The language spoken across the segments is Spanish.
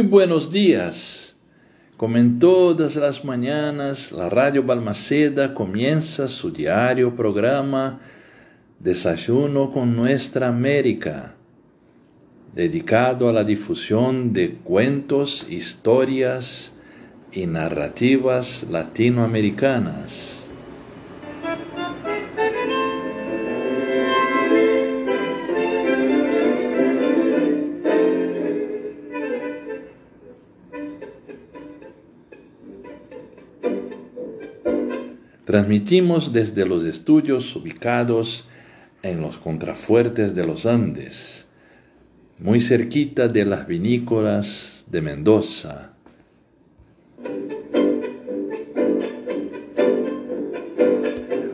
Muy buenos días. Como en todas las mañanas, la Radio Balmaceda comienza su diario programa Desayuno con Nuestra América, dedicado a la difusión de cuentos, historias y narrativas latinoamericanas. Transmitimos desde los estudios ubicados en los contrafuertes de los Andes, muy cerquita de las vinícolas de Mendoza.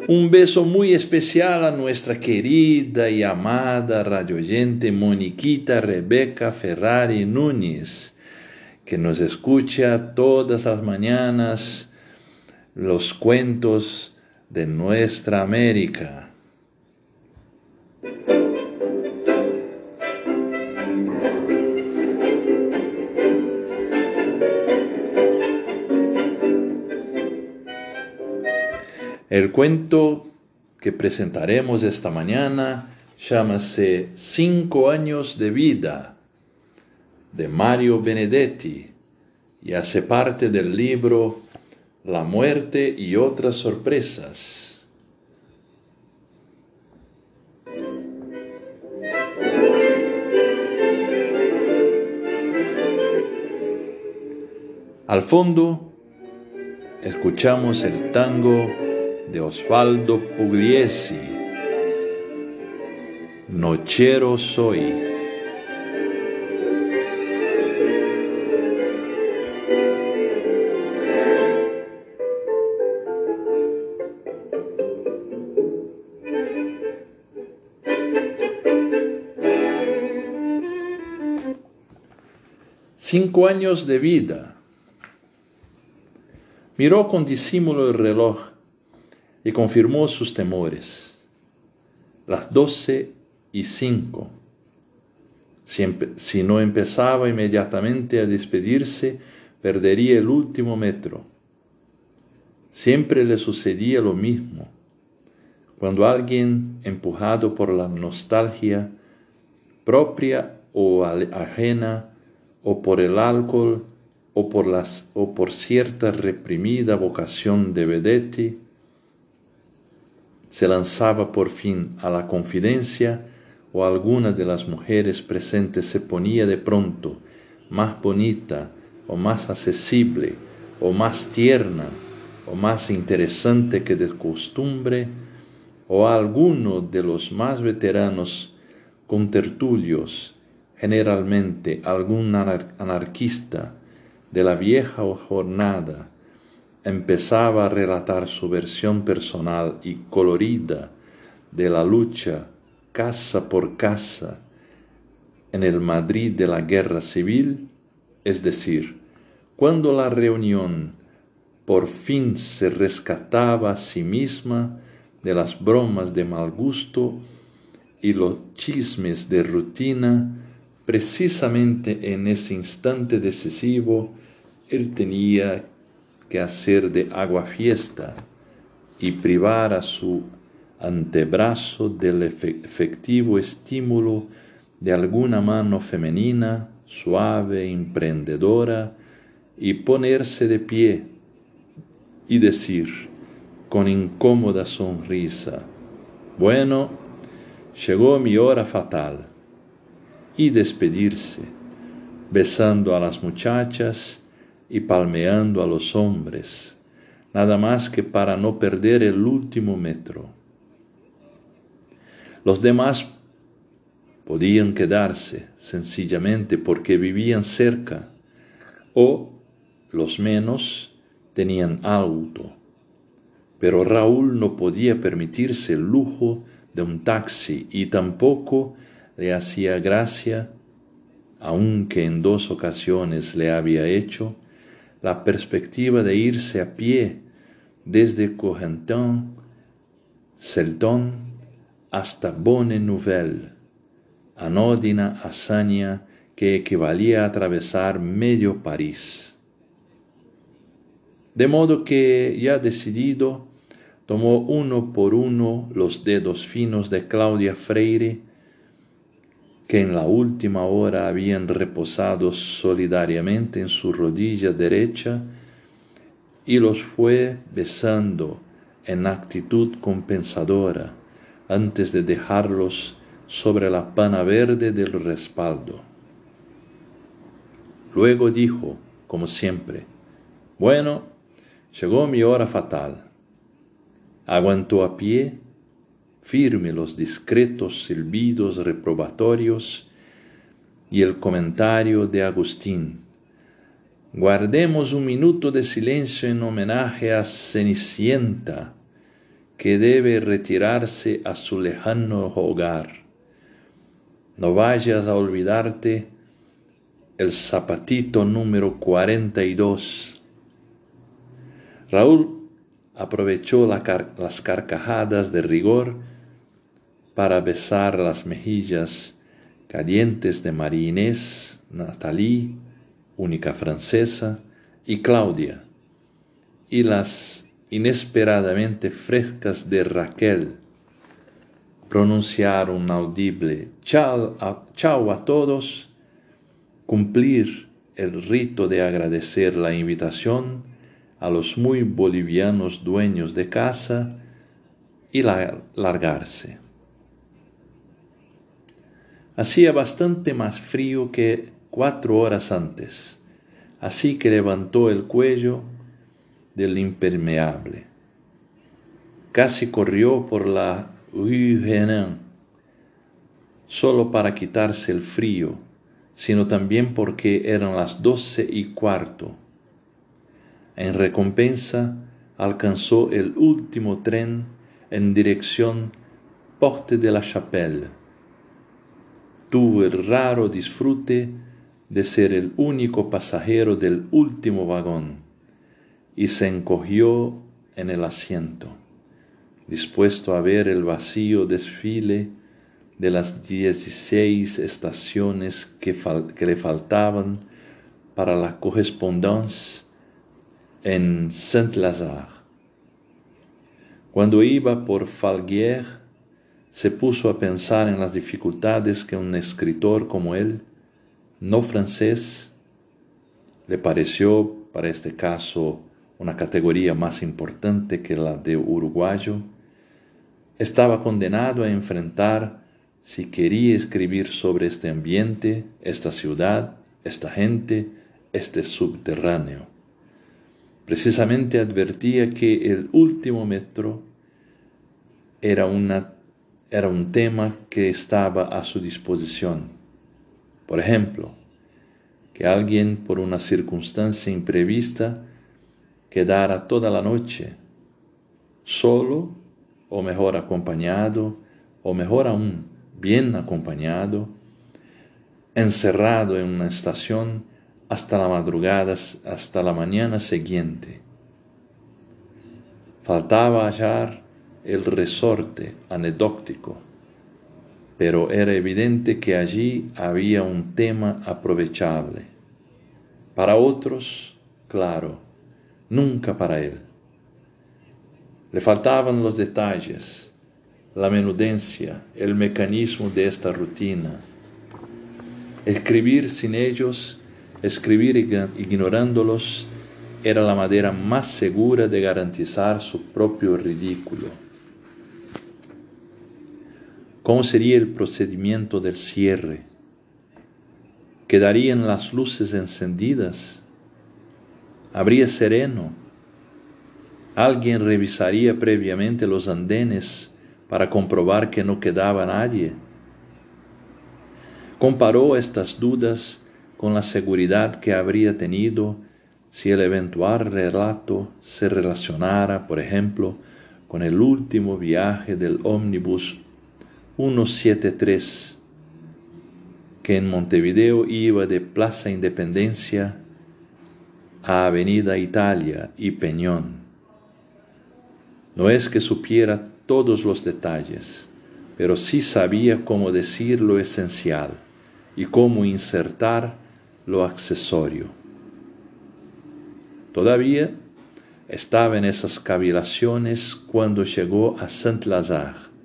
Un beso muy especial a nuestra querida y amada radioyente Moniquita Rebeca Ferrari Núñez, que nos escucha todas las mañanas los cuentos de nuestra América. El cuento que presentaremos esta mañana llámase Cinco años de vida de Mario Benedetti y hace parte del libro la muerte y otras sorpresas. Al fondo, escuchamos el tango de Osvaldo Pugliesi, Nochero soy. Cinco años de vida. Miró con disimulo el reloj y confirmó sus temores. Las doce y cinco. Si, no empezaba inmediatamente a despedirse, perdería el último metro. Siempre le sucedía lo mismo. Cuando alguien, empujado por la nostalgia propia o ajena, o por el alcohol o por, las, o por cierta reprimida vocación de vedette, se lanzaba por fin a la confidencia o alguna de las mujeres presentes se ponía de pronto más bonita o más accesible o más tierna o más interesante que de costumbre, o alguno de los más veteranos contertulios generalmente algún anarquista de la vieja jornada empezaba a relatar su versión personal y colorida de la lucha casa por casa en el Madrid de la guerra civil, es decir, cuando la reunión por fin se rescataba a sí misma de las bromas de mal gusto y los chismes de rutina, precisamente en ese instante decisivo, él tenía que hacer de agua fiesta y privar a su antebrazo del efectivo estímulo de alguna mano femenina, suave, emprendedora, y ponerse de pie y decir con incómoda sonrisa, bueno, llegó mi hora fatal y despedirse, besando a las muchachas y palmeando a los hombres, nada más que para no perder el último metro. Los demás podían quedarse sencillamente porque vivían cerca o los menos tenían auto. Pero Raúl no podía permitirse el lujo de un taxi y tampoco le hacía gracia aunque en dos ocasiones le había hecho, la perspectiva de irse a pie desde Corentin, Celton hasta Bonne Nouvelle, anódina hazaña que equivalía a atravesar medio París. De modo que, ya decidido, tomó uno por uno los dedos finos de Claudia Freire, que en la última hora habían reposado solidariamente en su rodilla derecha, y los fue besando en actitud compensadora antes de dejarlos sobre la pana verde del respaldo. Luego dijo, como siempre, bueno, llegó mi hora fatal. Aguantó a pie, firme los discretos silbidos reprobatorios y el comentario de Agustín. Guardemos un minuto de silencio en homenaje a Cenicienta, que debe retirarse a su lejano hogar. No vayas a olvidarte el zapatito número 42. Raúl aprovechó las carcajadas de rigor para besar las mejillas calientes de María Inés, Natalie, única francesa, y Claudia, y las inesperadamente frescas de Raquel. Pronunciar un audible chao a, a todos, cumplir el rito de agradecer la invitación, a los muy bolivianos dueños de casa y largarse. Hacía bastante más frío que cuatro horas antes, así que levantó el cuello del impermeable. Casi corrió por la Rue Renan, solo para quitarse el frío, sino también porque eran las doce y cuarto en recompensa, alcanzó el último tren en dirección Porte de la Chapelle. Tuvo el raro disfrute de ser el único pasajero del último vagón y se encogió en el asiento, dispuesto a ver el vacío desfile de las dieciséis estaciones que, le faltaban para la correspondencia en Saint-Lazare. Cuando iba por Falguier, se puso a pensar en las dificultades que un escritor como él, no francés, le pareció para este caso una categoría más importante que la de uruguayo, estaba condenado a enfrentar si quería escribir sobre este ambiente, esta ciudad, esta gente, este subterráneo. Precisamente advertía que el último metro era, una, era un tema que estaba a su disposición. Por ejemplo, que alguien por una circunstancia imprevista quedara toda la noche solo o mejor acompañado o mejor aún bien acompañado, encerrado en una estación hasta la madrugada, hasta la mañana siguiente. Faltaba hallar el resorte anecdótico, pero era evidente que allí había un tema aprovechable. Para otros, claro, nunca para él. Le faltaban los detalles, la menudencia, el mecanismo de esta rutina. Escribir sin ellos Escribir ignorándolos era la manera más segura de garantizar su propio ridículo. ¿Cómo sería el procedimiento del cierre? ¿Quedarían las luces encendidas? ¿Habría sereno? ¿Alguien revisaría previamente los andenes para comprobar que no quedaba nadie? Comparó estas dudas con la seguridad que habría tenido si el eventual relato se relacionara, por ejemplo, con el último viaje del ómnibus 173, que en Montevideo iba de Plaza Independencia a Avenida Italia y Peñón. No es que supiera todos los detalles, pero sí sabía cómo decir lo esencial y cómo insertar lo accesorio. Todavía estaba en esas cavilaciones cuando llegó a Saint-Lazare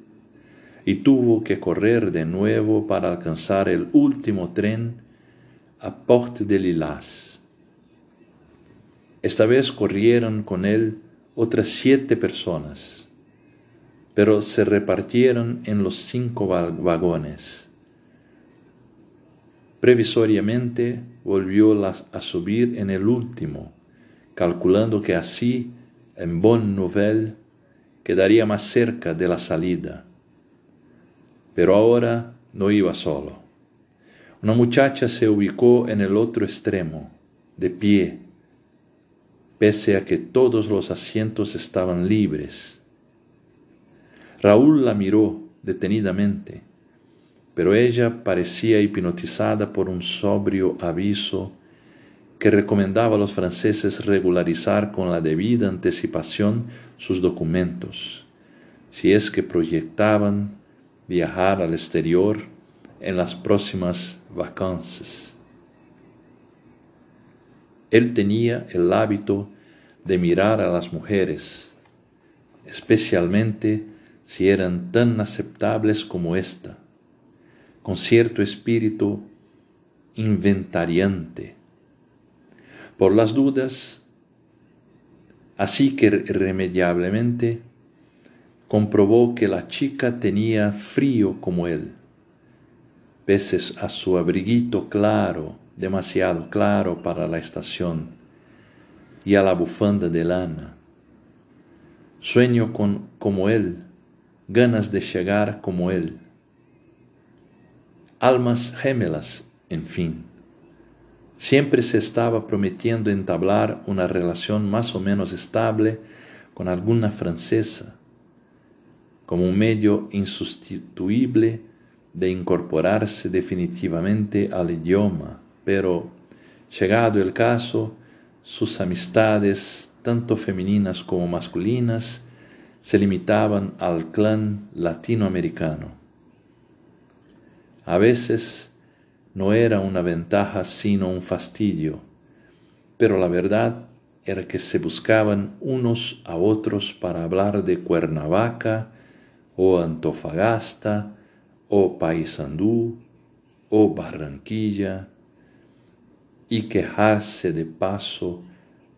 y tuvo que correr de nuevo para alcanzar el último tren a Porte de Lilas. Esta vez corrieron con él otras siete personas, pero se repartieron en los cinco vagones. Previsoriamente volvió a subir en el último, calculando que así, en Bonne Nouvelle, quedaría más cerca de la salida. Pero ahora no iba solo. Una muchacha se ubicó en el otro extremo, de pie, pese a que todos los asientos estaban libres. Raúl la miró detenidamente, pero ella parecía hipnotizada por un sobrio aviso que recomendaba a los franceses regularizar con la debida anticipación sus documentos, si es que proyectaban viajar al exterior en las próximas vacances. Él tenía el hábito de mirar a las mujeres, especialmente si eran tan aceptables como ésta, con cierto espíritu inventariante. Por las dudas, así que irremediablemente comprobó que la chica tenía frío como él, pese a su abriguito claro, demasiado claro para la estación, y a la bufanda de lana. Sueño con, como él, ganas de llegar como él. Almas gemelas, en fin. Siempre se estaba prometiendo entablar una relación más o menos estable con alguna francesa, como un medio insustituible de incorporarse definitivamente al idioma, pero, llegado el caso, sus amistades, tanto femeninas como masculinas, se limitaban al clan latinoamericano. A veces no era una ventaja sino un fastidio, pero la verdad era que se buscaban unos a otros para hablar de Cuernavaca, o Antofagasta, o Paysandú, o Barranquilla, y quejarse de paso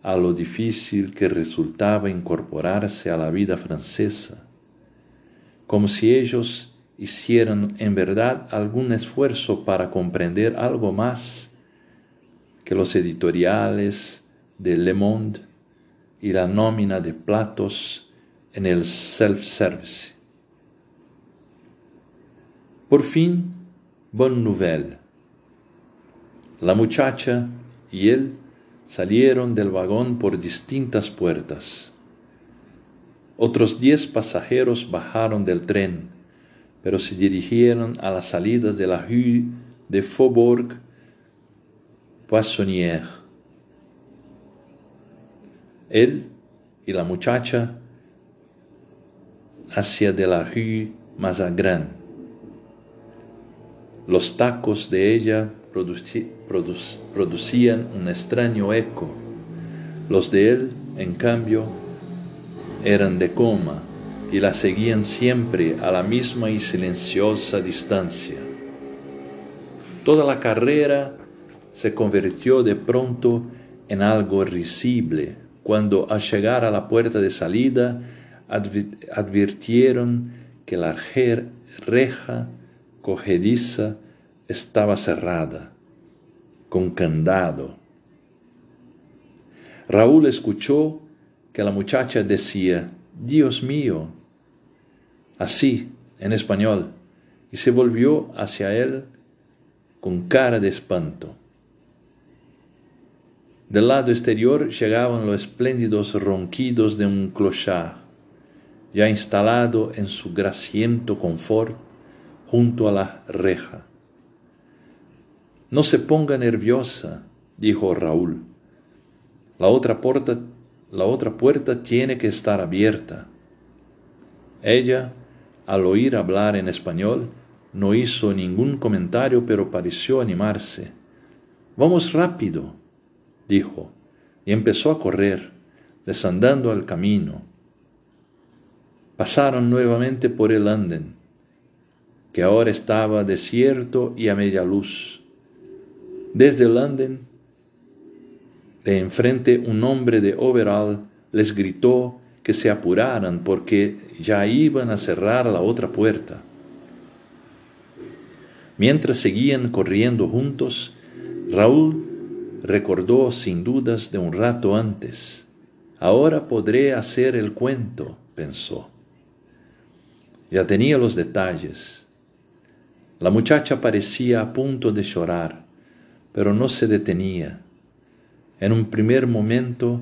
a lo difícil que resultaba incorporarse a la vida francesa, como si ellos hicieran en verdad algún esfuerzo para comprender algo más que los editoriales de Le Monde y la nómina de platos en el self-service. Por fin, Bonne Nouvelle. La muchacha y él salieron del vagón por distintas puertas. Otros diez pasajeros bajaron del tren, pero se dirigieron a la salida de la rue de Faubourg Poissonnière. Él y la muchacha hacia de la rue Mazagran. Los tacos de ella producían un extraño eco. Los de él, en cambio, eran de coma y la seguían siempre a la misma y silenciosa distancia. Toda la carrera se convirtió de pronto en algo risible cuando al llegar a la puerta de salida advirtieron que la reja estaba cerrada, con candado. Raúl escuchó que la muchacha decía, Dios mío, así, en español, y se volvió hacia él con cara de espanto. Del lado exterior llegaban los espléndidos ronquidos de un clochard, ya instalado en su grasiento confort junto a la reja. No se ponga nerviosa, dijo Raúl. La otra puerta, la otra puerta tiene que estar abierta. Ella, al oír hablar en español, no hizo ningún comentario, pero pareció animarse. Vamos rápido, dijo, y empezó a correr, desandando al camino. Pasaron nuevamente por el anden, que ahora estaba desierto y a media luz. Desde el anden, de enfrente un hombre de overall les gritó que se apuraran porque ya iban a cerrar la otra puerta. Mientras seguían corriendo juntos, Raúl recordó sin dudas de un rato antes. Ahora podré hacer el cuento, pensó. Ya tenía los detalles. La muchacha parecía a punto de llorar, pero no se detenía. En un primer momento,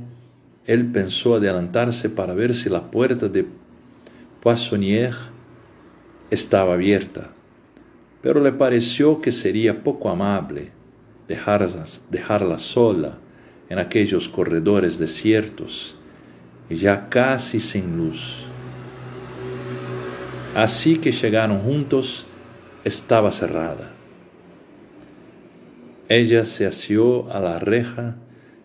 él pensó adelantarse para ver si la puerta de Poissonnière estaba abierta pero le pareció que sería poco amable dejarla, sola en aquellos corredores desiertos y ya casi sin luz. Así que llegaron juntos, estaba cerrada. Ella se asió a la reja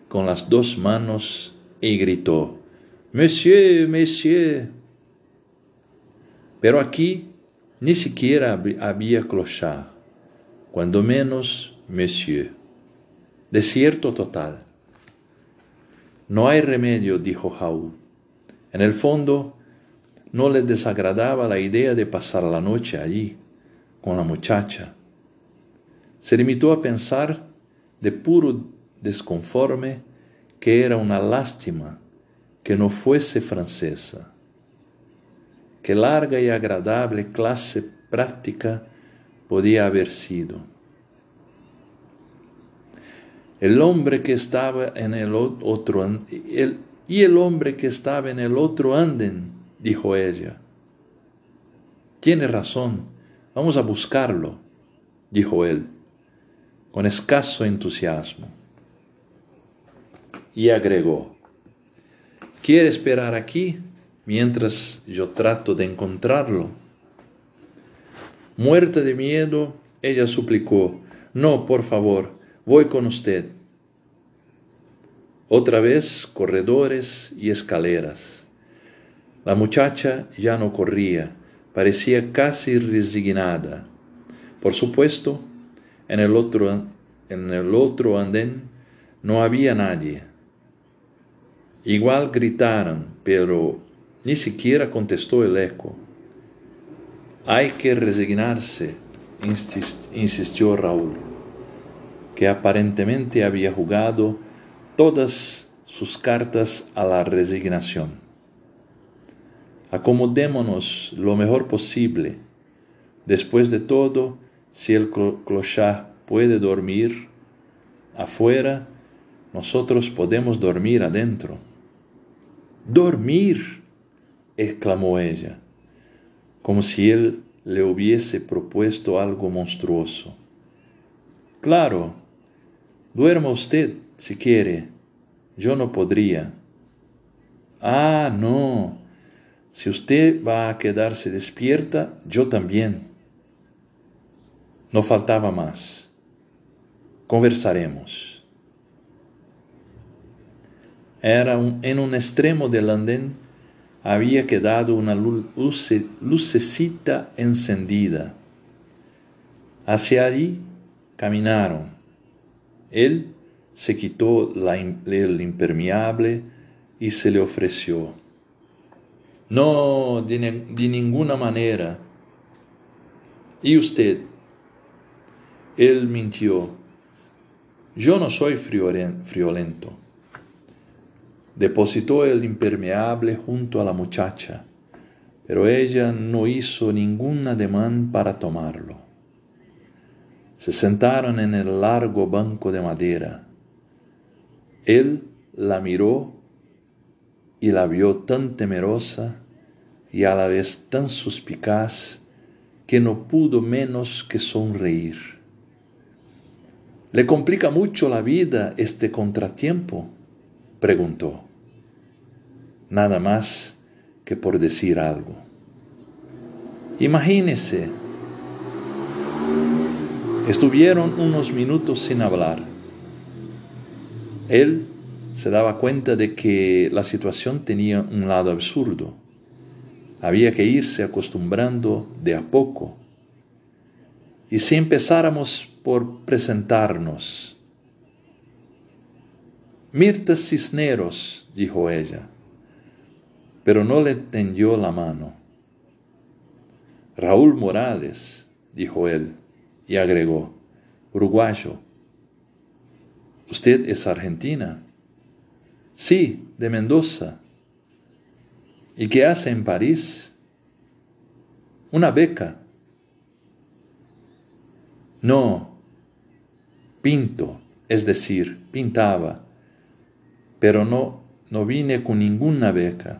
con las dos manos y gritó, Monsieur, Monsieur. Pero aquí ni siquiera había clochard, cuando menos monsieur. Desierto total. No hay remedio, dijo Jaúl. En el fondo, no le desagradaba la idea de pasar la noche allí, con la muchacha. Se limitó a pensar, de puro desconforme, que era una lástima que no fuese francesa qué larga y agradable clase práctica podía haber sido. El hombre que estaba en el otro el, y el hombre que estaba en el otro anden, dijo ella. Tiene razón, vamos a buscarlo, dijo él, con escaso entusiasmo. Y agregó, ¿quiere esperar aquí? mientras yo trato de encontrarlo. Muerta de miedo, ella suplicó, no, por favor, voy con usted. Otra vez corredores y escaleras. La muchacha ya no corría, parecía casi resignada. Por supuesto, en el otro, en el otro andén no había nadie. Igual gritaron, pero ni siquiera contestó el eco. Hay que resignarse, insistió Raúl, que aparentemente había jugado todas sus cartas a la resignación. Acomodémonos lo mejor posible. Después de todo, si el clochard puede dormir afuera, nosotros podemos dormir adentro. Dormir exclamó ella, como si él le hubiese propuesto algo monstruoso. Claro, duerma usted si quiere, yo no podría. Ah, no, si usted va a quedarse despierta, yo también. No faltaba más. Conversaremos. Era en un extremo del andén había quedado una lucecita encendida. Hacia allí caminaron. Él se quitó el impermeable y se le ofreció. No, de, de ninguna manera. ¿Y usted? Él mintió. Yo no soy friolento. Depositó el impermeable junto a la muchacha, pero ella no hizo ningún ademán para tomarlo. Se sentaron en el largo banco de madera. Él la miró y la vio tan temerosa y a la vez tan suspicaz que no pudo menos que sonreír. ¿Le complica mucho la vida este contratiempo? preguntó. Nada más que por decir algo. Imagínese. Estuvieron unos minutos sin hablar. Él se daba cuenta de que la situación tenía un lado absurdo. Había que irse acostumbrando de a poco. Y si empezáramos por presentarnos. Mirta Cisneros, dijo ella, pero no le tendió la mano. Raúl Morales, dijo él, y agregó, uruguayo. ¿Usted es argentina? Sí, de Mendoza. ¿Y qué hace en París? Una beca. No, pinto, es decir, pintaba, pero no, no vine con ninguna beca.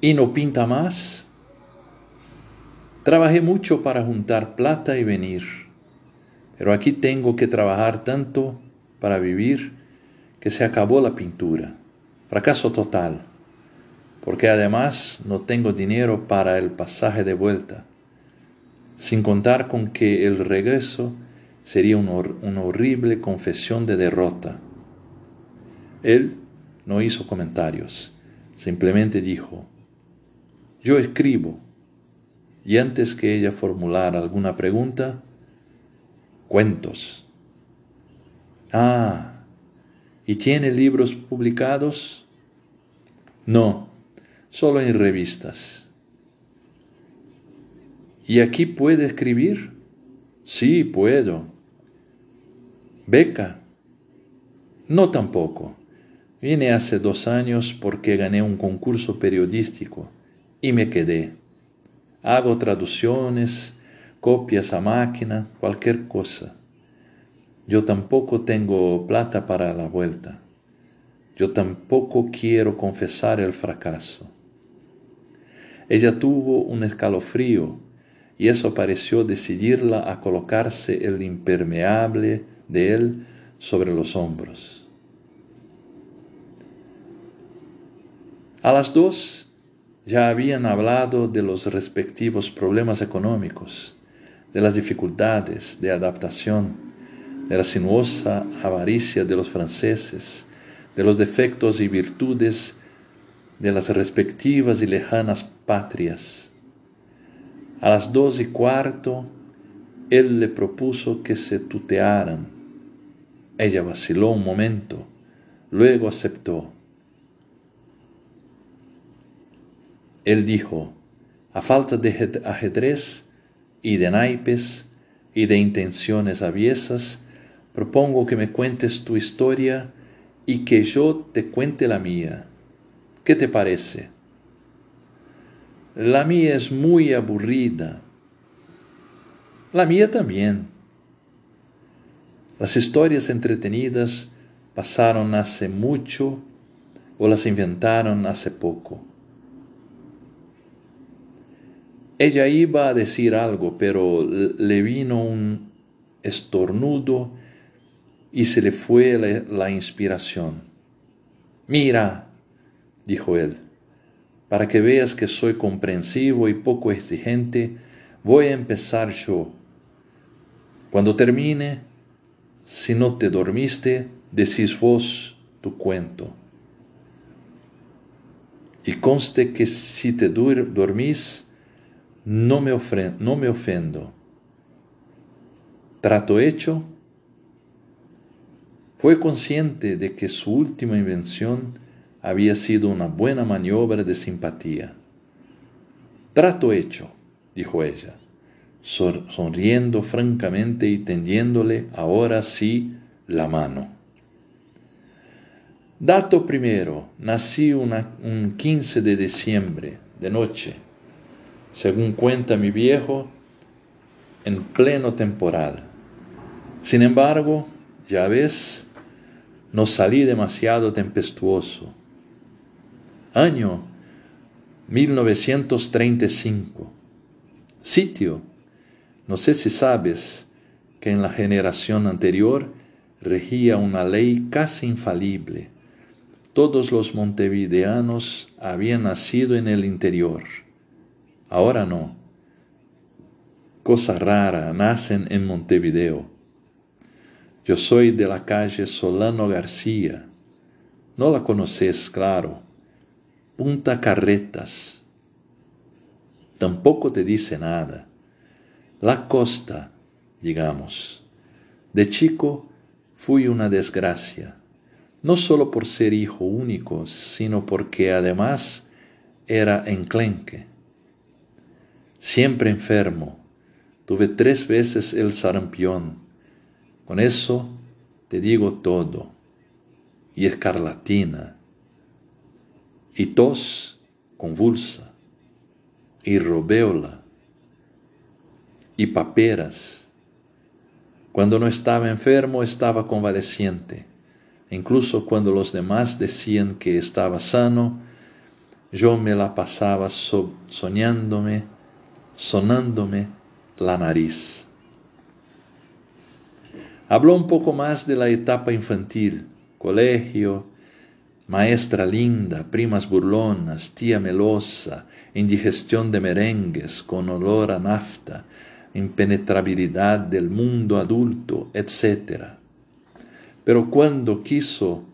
¿Y no pinta más? Trabajé mucho para juntar plata y venir, pero aquí tengo que trabajar tanto para vivir que se acabó la pintura. Fracaso total, porque además no tengo dinero para el pasaje de vuelta, sin contar con que el regreso sería una horrible confesión de derrota. Él no hizo comentarios, simplemente dijo, yo escribo, y antes que ella formulara alguna pregunta, cuentos. Ah, ¿y tiene libros publicados? No, solo en revistas. ¿Y aquí puede escribir? Sí, puedo. ¿Beca? No tampoco. Vine hace dos años porque gané un concurso periodístico y me quedé. Hago traducciones, copias a máquina, cualquier cosa. Yo tampoco tengo plata para la vuelta. Yo tampoco quiero confesar el fracaso. Ella tuvo un escalofrío y eso pareció decidirla a colocarse el impermeable de él sobre los hombros. A las dos ya habían hablado de los respectivos problemas económicos, de las dificultades de adaptación de la sinuosa avaricia de los franceses, de los defectos y virtudes de las respectivas y lejanas patrias. A las dos y cuarto, él le propuso que se tutearan. Ella vaciló un momento, luego aceptó. Él dijo, a falta de ajedrez y de naipes y de intenciones aviesas, propongo que me cuentes tu historia y que yo te cuente la mía. ¿Qué te parece? La mía es muy aburrida. La mía también. Las historias entretenidas pasaron hace mucho o las inventaron hace poco. Ella iba a decir algo, pero le vino un estornudo y se le fue la, inspiración. Mira, dijo él, para que veas que soy comprensivo y poco exigente, voy a empezar yo. Cuando termine, si no te dormiste, decís vos tu cuento. Y conste que si te dormís, no me, no me ofendo. Trato hecho, fue consciente de que su última invención había sido una buena maniobra de simpatía. Trato hecho, dijo ella, sonriendo francamente y tendiéndole ahora sí la mano. Dato primero, nací un 15 de diciembre, de noche, según cuenta mi viejo, en pleno temporal. Sin embargo, ya ves, no salí demasiado tempestuoso. Año 1935. Sitio. No sé si sabes, que en la generación anterior regía una ley casi infalible. Todos los montevideanos habían nacido en el interior. Ahora no. Cosa rara, nacen en Montevideo. Yo soy de la calle Solano García. No la conoces, claro. Punta Carretas. Tampoco te dice nada. La costa, digamos. De chico fui una desgracia, no solo por ser hijo único, sino porque además era enclenque. Siempre enfermo. Tuve tres veces el sarampión. Con eso te digo todo. Y escarlatina. Y tos convulsa. Y robeola. Y paperas cuando no estaba enfermo estaba convaleciente. Incluso cuando los demás decían que estaba sano, yo me la pasaba soñándome, sonándome la nariz. Habló un poco más de la etapa infantil, colegio, maestra linda, primas burlonas, tía melosa, indigestión de merengues con olor a nafta, impenetrabilidad del mundo adulto, etc. Pero cuando quiso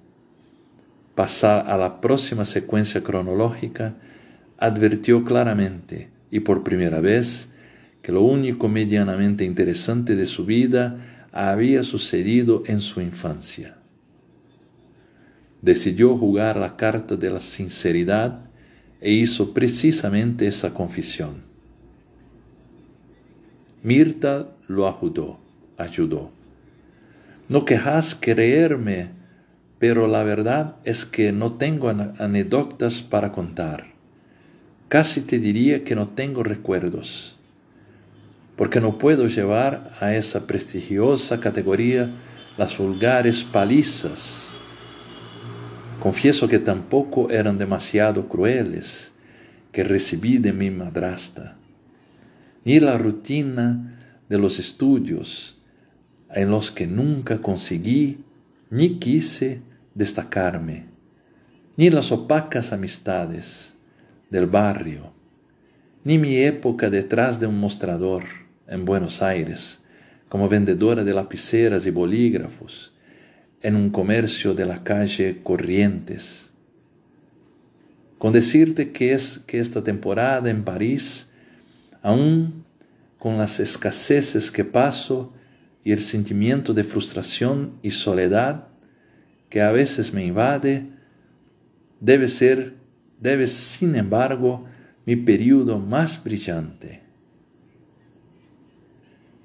pasar a la próxima secuencia cronológica, advirtió claramente y por primera vez que lo único medianamente interesante de su vida había sucedido en su infancia. Decidió jugar la carta de la sinceridad e hizo precisamente esa confesión. Mirta lo ayudó, ayudó. No quejas creerme, pero la verdad es que no tengo anécdotas para contar. Casi te diría que no tengo recuerdos, porque no puedo llevar a esa prestigiosa categoría las vulgares palizas. Confieso que tampoco eran demasiado crueles que recibí de mi madrastra ni la rutina de los estudios en los que nunca conseguí ni quise destacarme, ni las opacas amistades del barrio, ni mi época detrás de un mostrador en Buenos Aires como vendedora de lapiceras y bolígrafos en un comercio de la calle Corrientes. Con decirte que es que esta temporada en París aún con las escaseces que paso y el sentimiento de frustración y soledad que a veces me invade, debe ser, debe sin embargo, mi periodo más brillante.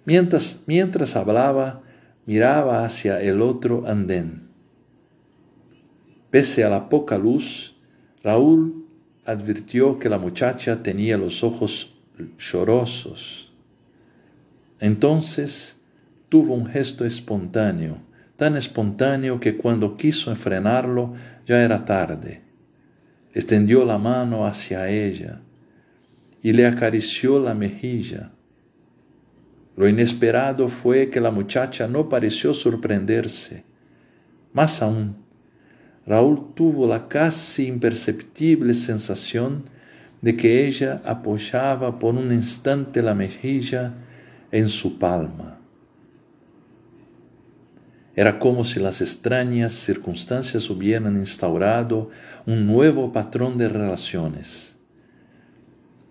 Mientras, mientras hablaba, miraba hacia el otro andén. Pese a la poca luz, Raúl advirtió que la muchacha tenía los ojos llorosos. Entonces tuvo un gesto espontáneo, tan espontáneo que cuando quiso frenarlo ya era tarde. Extendió la mano hacia ella y le acarició la mejilla. Lo inesperado fue que la muchacha no pareció sorprenderse. Más aún, Raúl tuvo la casi imperceptible sensación de que ella apoyaba por un instante la mejilla en su palma. Era como si las extrañas circunstancias hubieran instaurado un nuevo patrón de relaciones.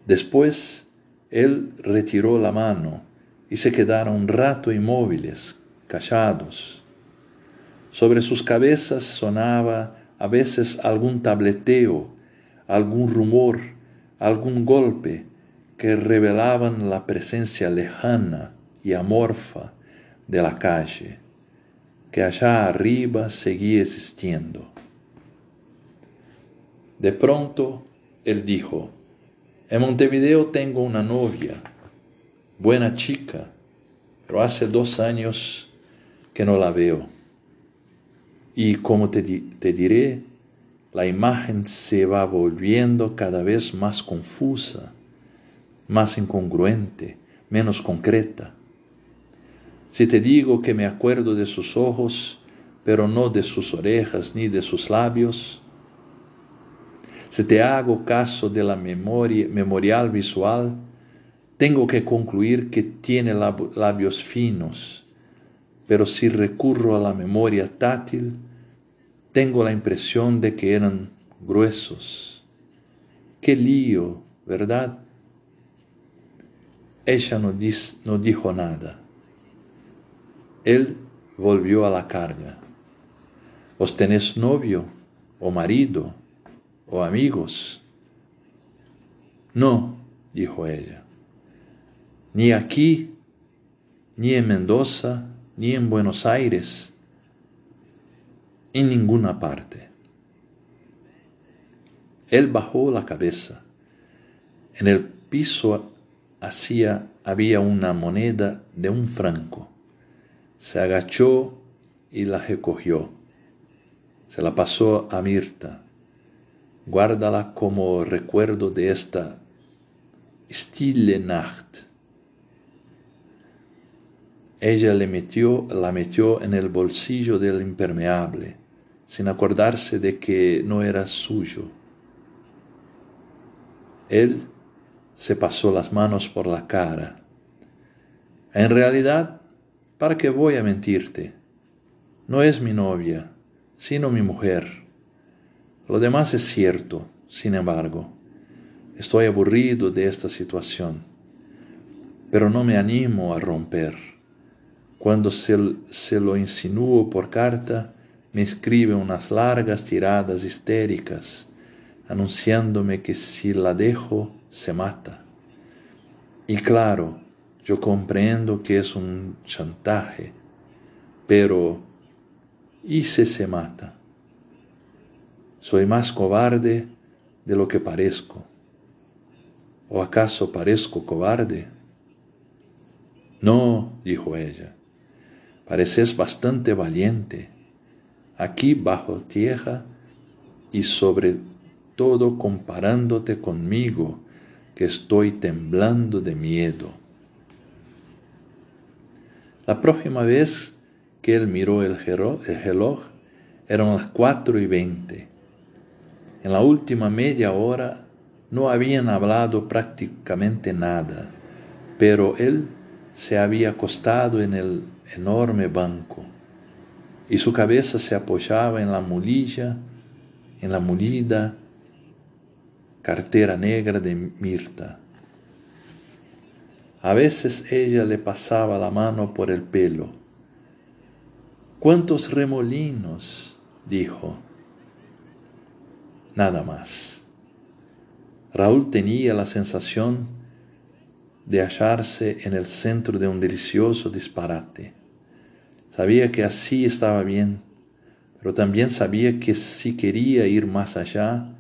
Después, él retiró la mano y se quedaron un rato inmóviles, callados. Sobre sus cabezas sonaba a veces algún tableteo, algún rumor algún golpe que revelaban la presencia lejana y amorfa de la calle, que allá arriba seguía existiendo. De pronto él dijo, en Montevideo tengo una novia, buena chica, pero hace dos años que no la veo. Y como te, diré, la imagen se va volviendo cada vez más confusa, más incongruente, menos concreta. Si te digo que me acuerdo de sus ojos, pero no de sus orejas ni de sus labios, si te hago caso de la memoria, visual, tengo que concluir que tiene labios finos, pero si recurro a la memoria táctil, tengo la impresión de que eran gruesos. Qué lío, ¿verdad? Ella no, no dijo nada. Él volvió a la carga. ¿Os tenés novio o marido o amigos? No, dijo ella. Ni aquí, ni en Mendoza, ni en Buenos Aires, en ninguna parte. Él bajó la cabeza. En el piso hacía, había una moneda de un franco. Se agachó y la recogió. Se la pasó a Mirta. Guárdala como recuerdo de esta stille Nacht. Ella le metió, la metió en el bolsillo del impermeable, sin acordarse de que no era suyo. Él se pasó las manos por la cara. En realidad, ¿para qué voy a mentirte? No es mi novia, sino mi mujer. Lo demás es cierto, sin embargo. Estoy aburrido de esta situación, pero no me animo a romper. Cuando se, lo insinúo por carta, me escribe unas largas tiradas histéricas, anunciándome que si la dejo, se mata. Y claro, yo comprendo que es un chantaje, pero ¿y si se mata? Soy más cobarde de lo que parezco. ¿O acaso parezco cobarde? No, dijo ella, pareces bastante valiente, aquí bajo tierra y sobre todo comparándote conmigo, que estoy temblando de miedo. La próxima vez que él miró el reloj, eran las cuatro y veinte. En la última media hora no habían hablado prácticamente nada, pero él se había acostado en el enorme banco y su cabeza se apoyaba en la mulilla, en la mulida cartera negra de Mirta. A veces ella le pasaba la mano por el pelo. ¿Cuántos remolinos? dijo. Nada más. Raúl tenía la sensación de hallarse en el centro de un delicioso disparate. Sabía que así estaba bien, pero también sabía que si quería ir más allá,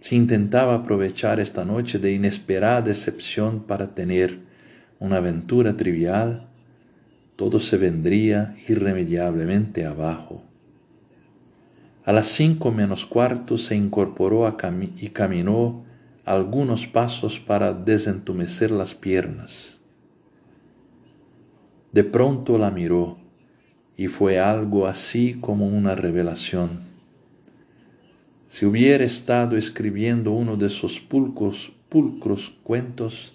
si intentaba aprovechar esta noche de inesperada excepción para tener una aventura trivial, todo se vendría irremediablemente abajo. A las cinco menos cuarto se incorporó y caminó algunos pasos para desentumecer las piernas. De pronto la miró y fue algo así como una revelación si hubiera estado escribiendo uno de esos pulcros, pulcros cuentos,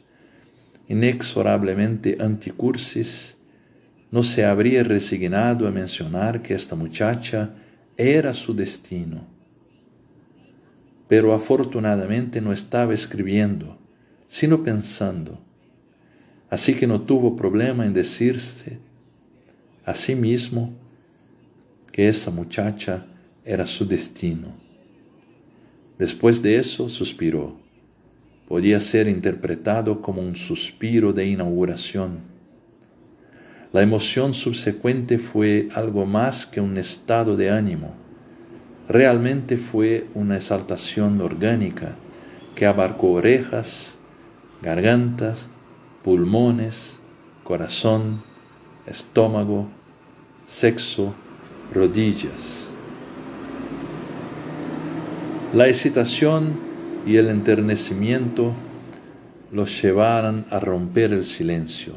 inexorablemente anticursis, no se habría resignado a mencionar que esta muchacha era su destino. Pero afortunadamente no estaba escribiendo, sino pensando. Así que no tuvo problema en decirse a sí mismo que esta muchacha era su destino. Después de eso suspiró. Podía ser interpretado como un suspiro de inauguración. La emoción subsecuente fue algo más que un estado de ánimo. Realmente fue una exaltación orgánica que abarcó orejas, gargantas, pulmones, corazón, estómago, sexo, rodillas. La excitación y el enternecimiento los llevaron a romper el silencio.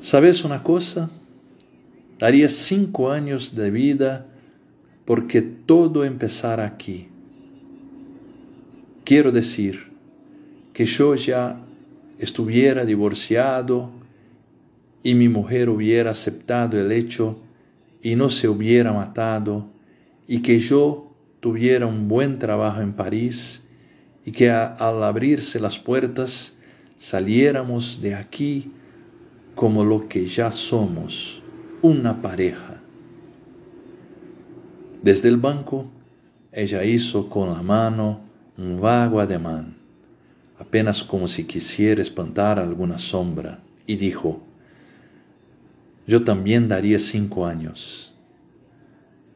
¿Sabes una cosa? Daría cinco años de vida porque todo empezara aquí. Quiero decir que yo ya estuviera divorciado y mi mujer hubiera aceptado el hecho y no se hubiera matado y que yo tuviera un buen trabajo en París y que al abrirse las puertas saliéramos de aquí como lo que ya somos, una pareja. Desde el banco, ella hizo con la mano un vago ademán, apenas como si quisiera espantar alguna sombra, y dijo, yo también daría cinco años.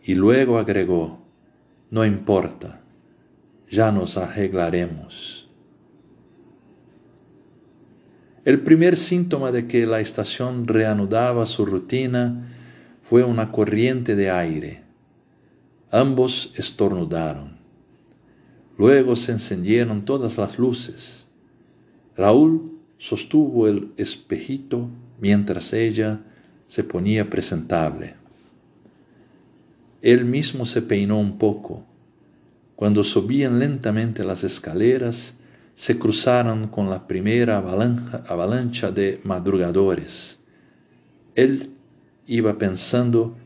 Y luego agregó, no importa, ya nos arreglaremos. El primer síntoma de que la estación reanudaba su rutina fue una corriente de aire. Ambos estornudaron. Luego se encendieron todas las luces. Raúl sostuvo el espejito mientras ella se ponía presentable. Él mismo se peinó un poco. Cuando subían lentamente las escaleras, se cruzaron con la primera avalancha, de madrugadores. Él iba pensando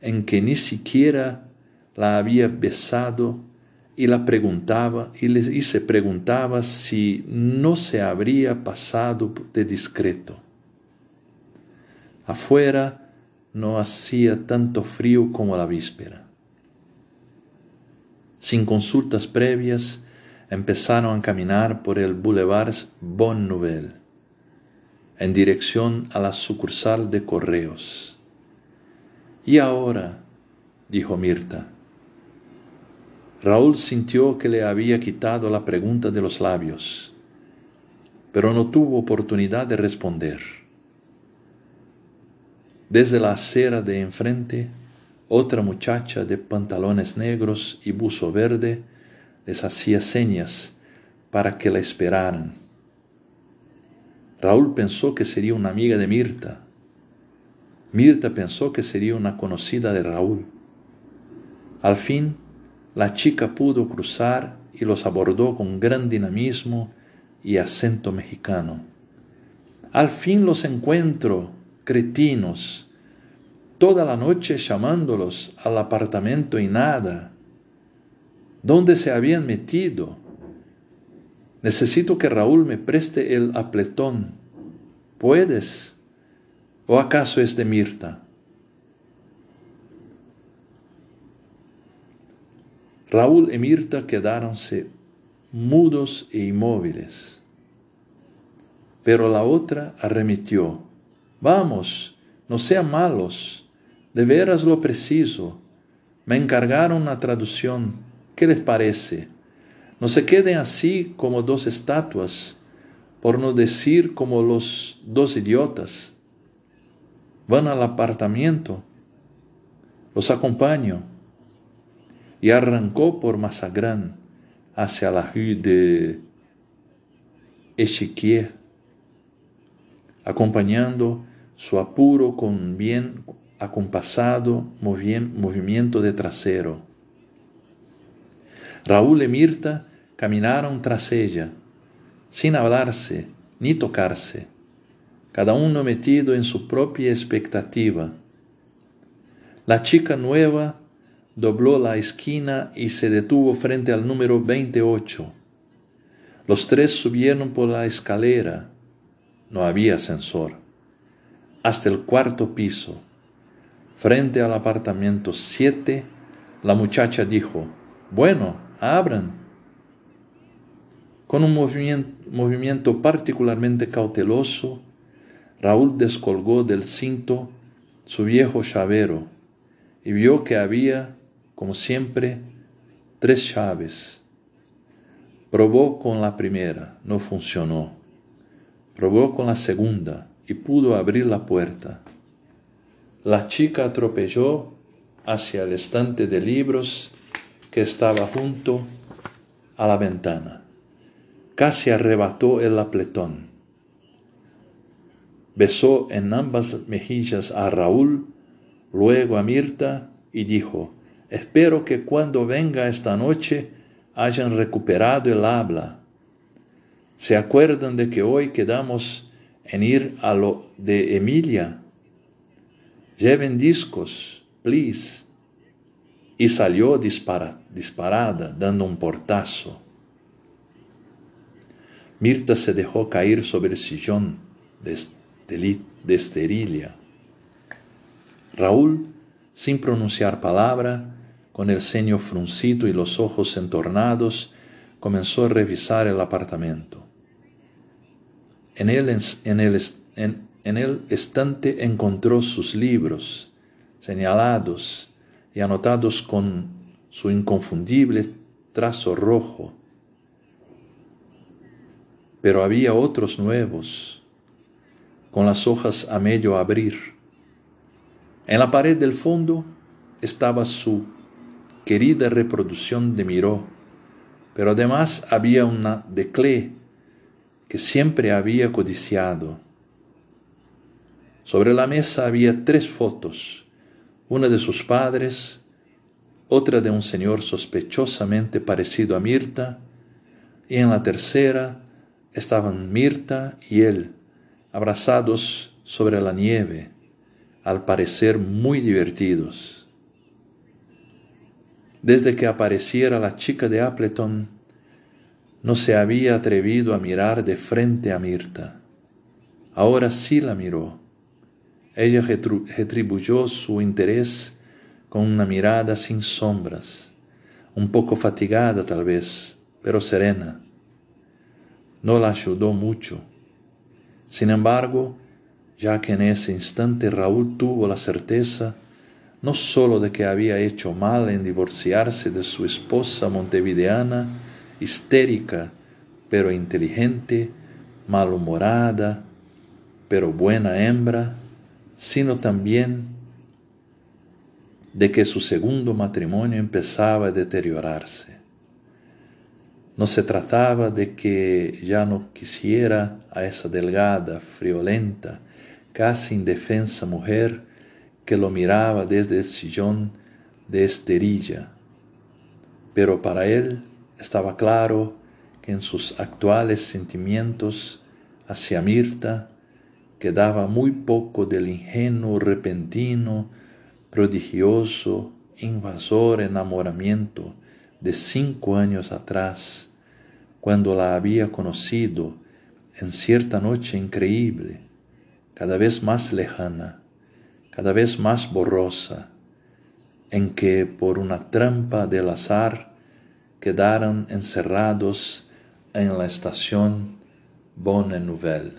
en que ni siquiera la había besado y la preguntaba y, y, se preguntaba si no se habría pasado de discreto. Afuera no hacía tanto frío como la víspera. Sin consultas previas, empezaron a caminar por el Boulevard Bon Nouvel, en dirección a la sucursal de correos. Y ahora, dijo Mirta. Raúl sintió que le había quitado la pregunta de los labios, pero no tuvo oportunidad de responder. Desde la acera de enfrente, otra muchacha de pantalones negros y buzo verde les hacía señas para que la esperaran. Raúl pensó que sería una amiga de Mirta. Mirta pensó que sería una conocida de Raúl. Al fin, la chica pudo cruzar y los abordó con gran dinamismo y acento mexicano. Al fin los encuentro, cretinos, toda la noche llamándolos al apartamento y nada. ¿Dónde se habían metido? Necesito que Raúl me preste el apletón. ¿Puedes? ¿O acaso es de Mirta? Raúl y Mirta quedáronse mudos e inmóviles. Pero la otra arremitió. Vamos, no sean malos, de veras lo preciso. Me encargaron una traducción ¿Qué les parece? No se queden así como dos estatuas, por no decir como los dos idiotas. Van al apartamento, los acompaño. Y arrancó por Mazagrán hacia la rue de Echiquier, acompañando su apuro con bien acompasado movimiento de trasero. Raúl y Mirta caminaron tras ella, sin hablarse ni tocarse, cada uno metido en su propia expectativa. La chica nueva dobló la esquina y se detuvo frente al número 28. Los tres subieron por la escalera. No había ascensor. Hasta el cuarto piso. Frente al apartamento 7, la muchacha dijo, bueno, abran. Con un movimiento, particularmente cauteloso, Raúl descolgó del cinto su viejo llavero y vio que había, como siempre, tres llaves. Probó con la primera, no funcionó. Probó con la segunda y pudo abrir la puerta. La chica atropelló hacia el estante de libros que estaba junto a la ventana. Casi arrebató el apletón. Besó en ambas mejillas a Raúl, luego a Mirta y dijo, espero que cuando venga esta noche hayan recuperado el habla. ¿Se acuerdan de que hoy quedamos en ir a lo de Emilia? Lleven discos, please. Y salió disparada, dando un portazo. Mirta se dejó caer sobre el sillón de, esterilla. Raúl, sin pronunciar palabra, con el ceño fruncido y los ojos entornados, comenzó a revisar el apartamento. En el, en el, estante encontró sus libros, señalados y anotados con su inconfundible trazo rojo, pero había otros nuevos, con las hojas a medio abrir. En la pared del fondo estaba su querida reproducción de Miró, pero además había una de Clé que siempre había codiciado. Sobre la mesa había tres fotos, una de sus padres, otra de un señor sospechosamente parecido a Mirta, y en la tercera estaban Mirta y él, abrazados sobre la nieve, al parecer muy divertidos. Desde que apareciera la chica de Appleton, no se había atrevido a mirar de frente a Mirta. Ahora sí la miró. Ella retribuyó su interés con una mirada sin sombras, un poco fatigada tal vez, pero serena no la ayudó mucho. Sin embargo, ya que en ese instante Raúl tuvo la certeza no sólo de que había hecho mal en divorciarse de su esposa montevideana, histérica, pero inteligente, malhumorada, pero buena hembra, sino también de que su segundo matrimonio empezaba a deteriorarse. No se trataba de que ya no quisiera a esa delgada, friolenta, casi indefensa mujer que lo miraba desde el sillón de esterilla. Pero para él estaba claro que en sus actuales sentimientos hacia Mirta quedaba muy poco del ingenuo, repentino, prodigioso, invasor enamoramiento de cinco años atrás cuando la había conocido en cierta noche increíble, cada vez más lejana, cada vez más borrosa, en que por una trampa del azar quedaron encerrados en la estación Bonne Nouvelle.